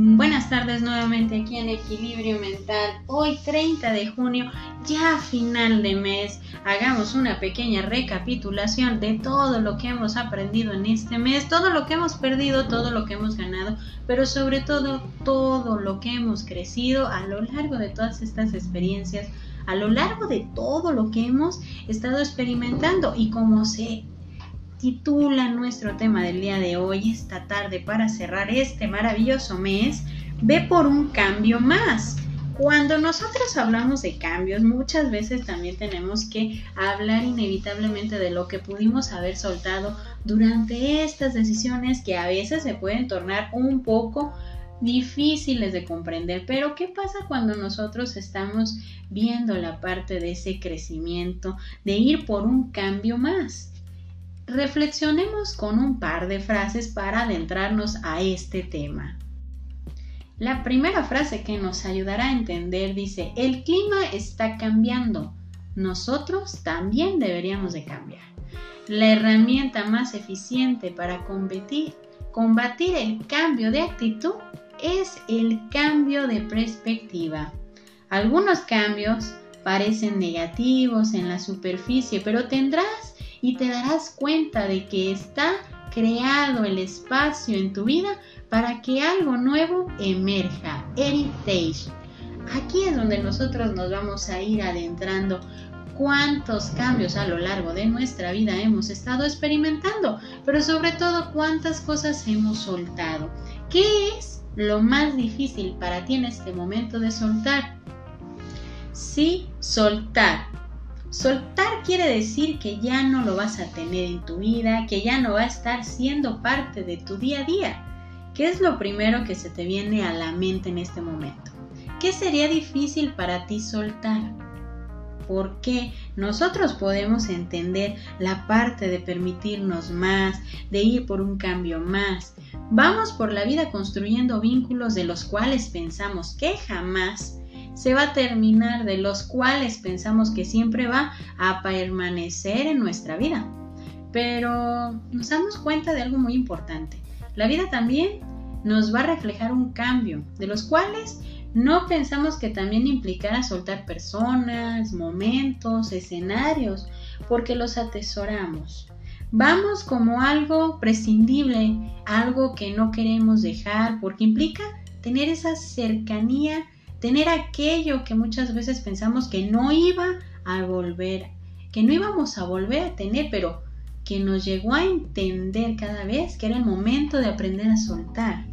Buenas tardes nuevamente aquí en Equilibrio Mental. Hoy 30 de junio, ya final de mes, hagamos una pequeña recapitulación de todo lo que hemos aprendido en este mes, todo lo que hemos perdido, todo lo que hemos ganado, pero sobre todo todo lo que hemos crecido a lo largo de todas estas experiencias, a lo largo de todo lo que hemos estado experimentando y como se titula nuestro tema del día de hoy, esta tarde, para cerrar este maravilloso mes, ve por un cambio más. Cuando nosotros hablamos de cambios, muchas veces también tenemos que hablar inevitablemente de lo que pudimos haber soltado durante estas decisiones que a veces se pueden tornar un poco difíciles de comprender. Pero ¿qué pasa cuando nosotros estamos viendo la parte de ese crecimiento, de ir por un cambio más? Reflexionemos con un par de frases para adentrarnos a este tema. La primera frase que nos ayudará a entender dice, el clima está cambiando, nosotros también deberíamos de cambiar. La herramienta más eficiente para combatir, combatir el cambio de actitud es el cambio de perspectiva. Algunos cambios parecen negativos en la superficie, pero tendrás y te darás cuenta de que está creado el espacio en tu vida para que algo nuevo emerja. Heritage. Aquí es donde nosotros nos vamos a ir adentrando cuántos cambios a lo largo de nuestra vida hemos estado experimentando, pero sobre todo cuántas cosas hemos soltado. ¿Qué es lo más difícil para ti en este momento de soltar? Sí, soltar Soltar quiere decir que ya no lo vas a tener en tu vida, que ya no va a estar siendo parte de tu día a día. ¿Qué es lo primero que se te viene a la mente en este momento? ¿Qué sería difícil para ti soltar? Porque nosotros podemos entender la parte de permitirnos más, de ir por un cambio más. Vamos por la vida construyendo vínculos de los cuales pensamos que jamás se va a terminar, de los cuales pensamos que siempre va a permanecer en nuestra vida. Pero nos damos cuenta de algo muy importante. La vida también nos va a reflejar un cambio, de los cuales no pensamos que también implicara soltar personas, momentos, escenarios, porque los atesoramos. Vamos como algo prescindible, algo que no queremos dejar, porque implica tener esa cercanía tener aquello que muchas veces pensamos que no iba a volver, que no íbamos a volver a tener, pero que nos llegó a entender cada vez que era el momento de aprender a soltar,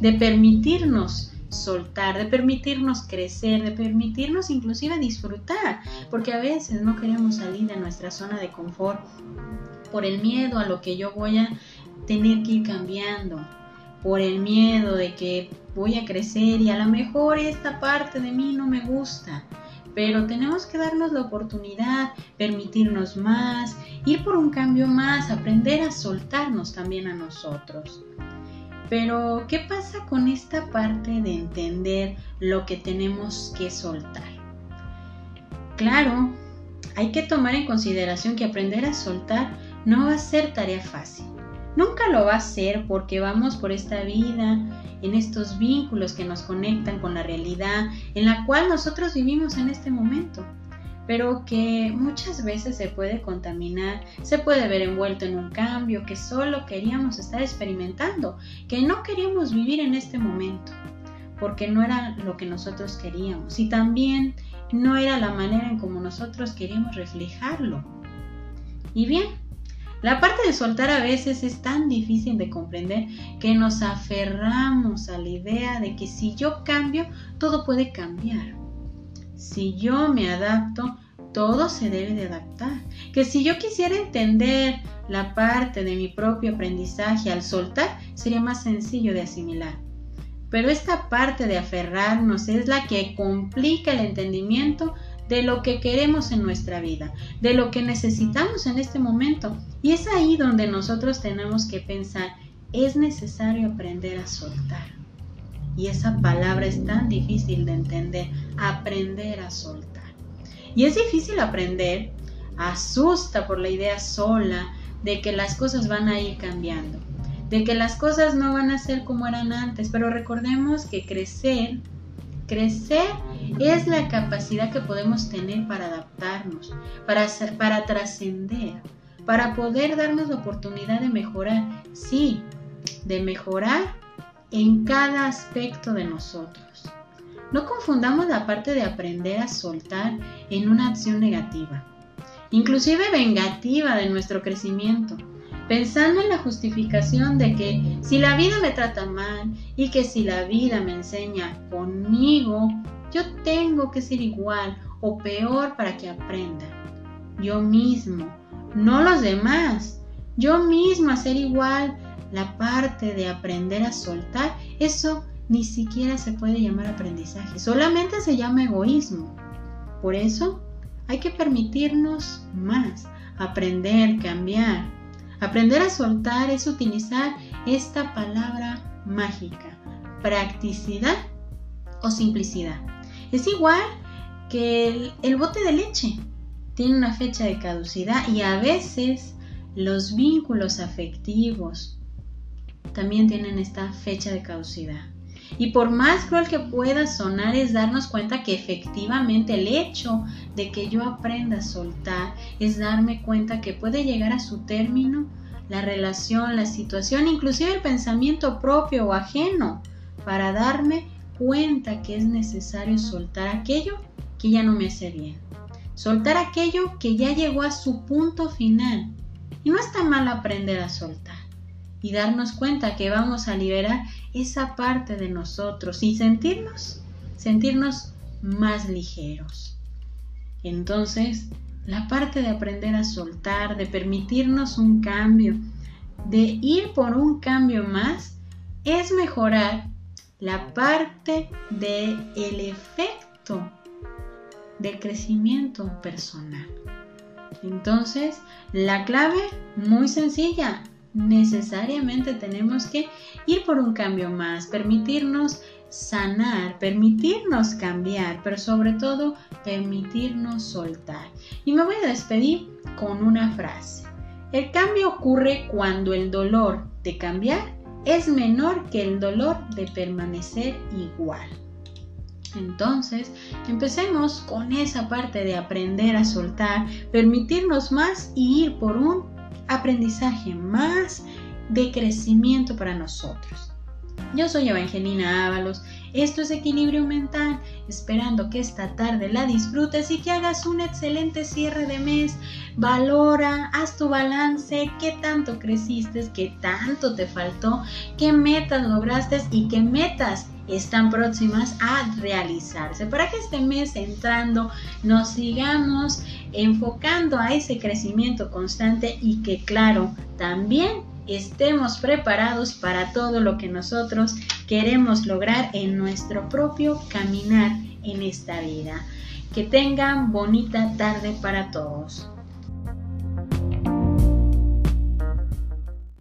de permitirnos soltar, de permitirnos crecer, de permitirnos inclusive disfrutar, porque a veces no queremos salir de nuestra zona de confort por el miedo a lo que yo voy a tener que ir cambiando, por el miedo de que voy a crecer y a lo mejor esta parte de mí no me gusta. Pero tenemos que darnos la oportunidad, permitirnos más, ir por un cambio más, aprender a soltarnos también a nosotros. Pero, ¿qué pasa con esta parte de entender lo que tenemos que soltar? Claro, hay que tomar en consideración que aprender a soltar no va a ser tarea fácil. Nunca lo va a ser porque vamos por esta vida, en estos vínculos que nos conectan con la realidad en la cual nosotros vivimos en este momento, pero que muchas veces se puede contaminar, se puede ver envuelto en un cambio que solo queríamos estar experimentando, que no queríamos vivir en este momento, porque no era lo que nosotros queríamos y también no era la manera en como nosotros queríamos reflejarlo. Y bien, la parte de soltar a veces es tan difícil de comprender que nos aferramos a la idea de que si yo cambio, todo puede cambiar. Si yo me adapto, todo se debe de adaptar. Que si yo quisiera entender la parte de mi propio aprendizaje al soltar, sería más sencillo de asimilar. Pero esta parte de aferrarnos es la que complica el entendimiento de lo que queremos en nuestra vida, de lo que necesitamos en este momento. Y es ahí donde nosotros tenemos que pensar, es necesario aprender a soltar. Y esa palabra es tan difícil de entender, aprender a soltar. Y es difícil aprender, asusta por la idea sola de que las cosas van a ir cambiando. de que las cosas no van a ser como eran antes, pero recordemos que crecer, crecer es la capacidad que podemos tener para adaptarnos, para, para trascender, para poder darnos la oportunidad de mejorar, sí, de mejorar en cada aspecto de nosotros. No confundamos la parte de aprender a soltar en una acción negativa, inclusive vengativa de nuestro crecimiento pensando en la justificación de que si la vida me trata mal y que si la vida me enseña conmigo, yo tengo que ser igual o peor para que aprenda. Yo mismo, no los demás. Yo mismo ser igual. La parte de aprender a soltar, eso ni siquiera se puede llamar aprendizaje, solamente se llama egoísmo. Por eso hay que permitirnos más, aprender, cambiar, Aprender a soltar es utilizar esta palabra mágica, practicidad o simplicidad. Es igual que el, bote de leche. Tiene una fecha de caducidad y a veces los vínculos afectivos también tienen esta fecha de caducidad. Y por más cruel que pueda sonar es darnos cuenta que efectivamente el hecho de que yo aprenda a soltar es darme cuenta que puede llegar a su término la relación, la situación, inclusive el pensamiento propio o ajeno, para darme cuenta que es necesario soltar aquello que ya no me hace bien. Soltar aquello que ya llegó a su punto final. Y no está mal aprender a soltar y darnos cuenta que vamos a liberar esa parte de nosotros y sentirnos, sentirnos más ligeros. Entonces, la parte de aprender a soltar, de permitirnos un cambio, de ir por un cambio más, es mejorar la parte del el efecto del crecimiento personal. Entonces, la clave muy sencilla, necesariamente tenemos que ir por un cambio más, permitirnos sanar, permitirnos cambiar, pero sobre todo permitirnos soltar. Y me voy a despedir con una frase. El cambio ocurre cuando el dolor de cambiar es menor que el dolor de permanecer igual. Entonces, empecemos con esa parte de aprender a soltar, permitirnos más y ir por un aprendizaje más de crecimiento para nosotros. Yo soy Evangelina Ábalos, esto es Equilibrio Mental, esperando que esta tarde la disfrutes y que hagas un excelente cierre de mes. Valora, haz tu balance, qué tanto creciste, qué tanto te faltó, qué metas lograste y qué metas están próximas a realizarse para que este mes entrando nos sigamos enfocando a ese crecimiento constante y que claro, también estemos preparados para todo lo que nosotros queremos lograr en nuestro propio caminar en esta vida. Que tengan bonita tarde para todos.